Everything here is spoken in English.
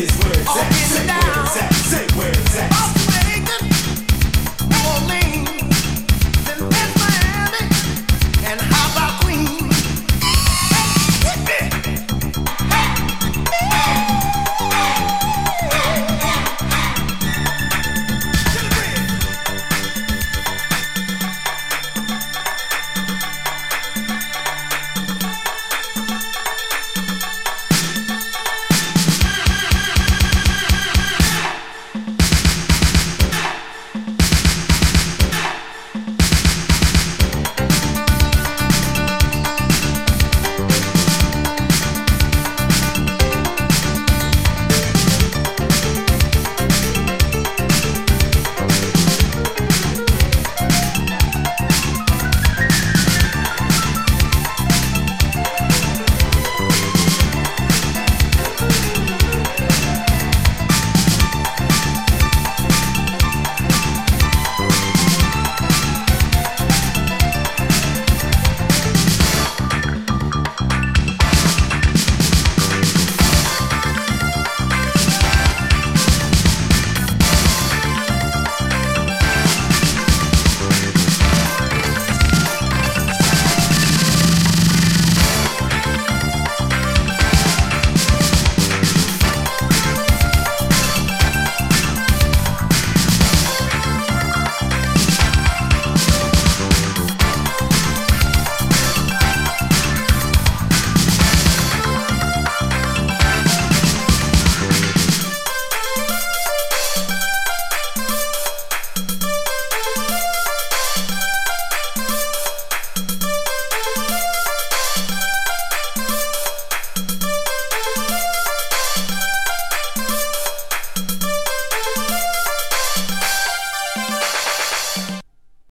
Say where it's at. Say where it's at. Say where it's at.